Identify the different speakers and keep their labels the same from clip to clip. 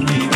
Speaker 1: money.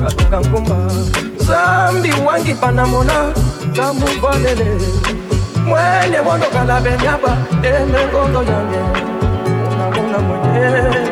Speaker 1: katunga nkumba zambi wangipana mona kamuvalele mwene wandokala benyaba emengondo yange. Mona mona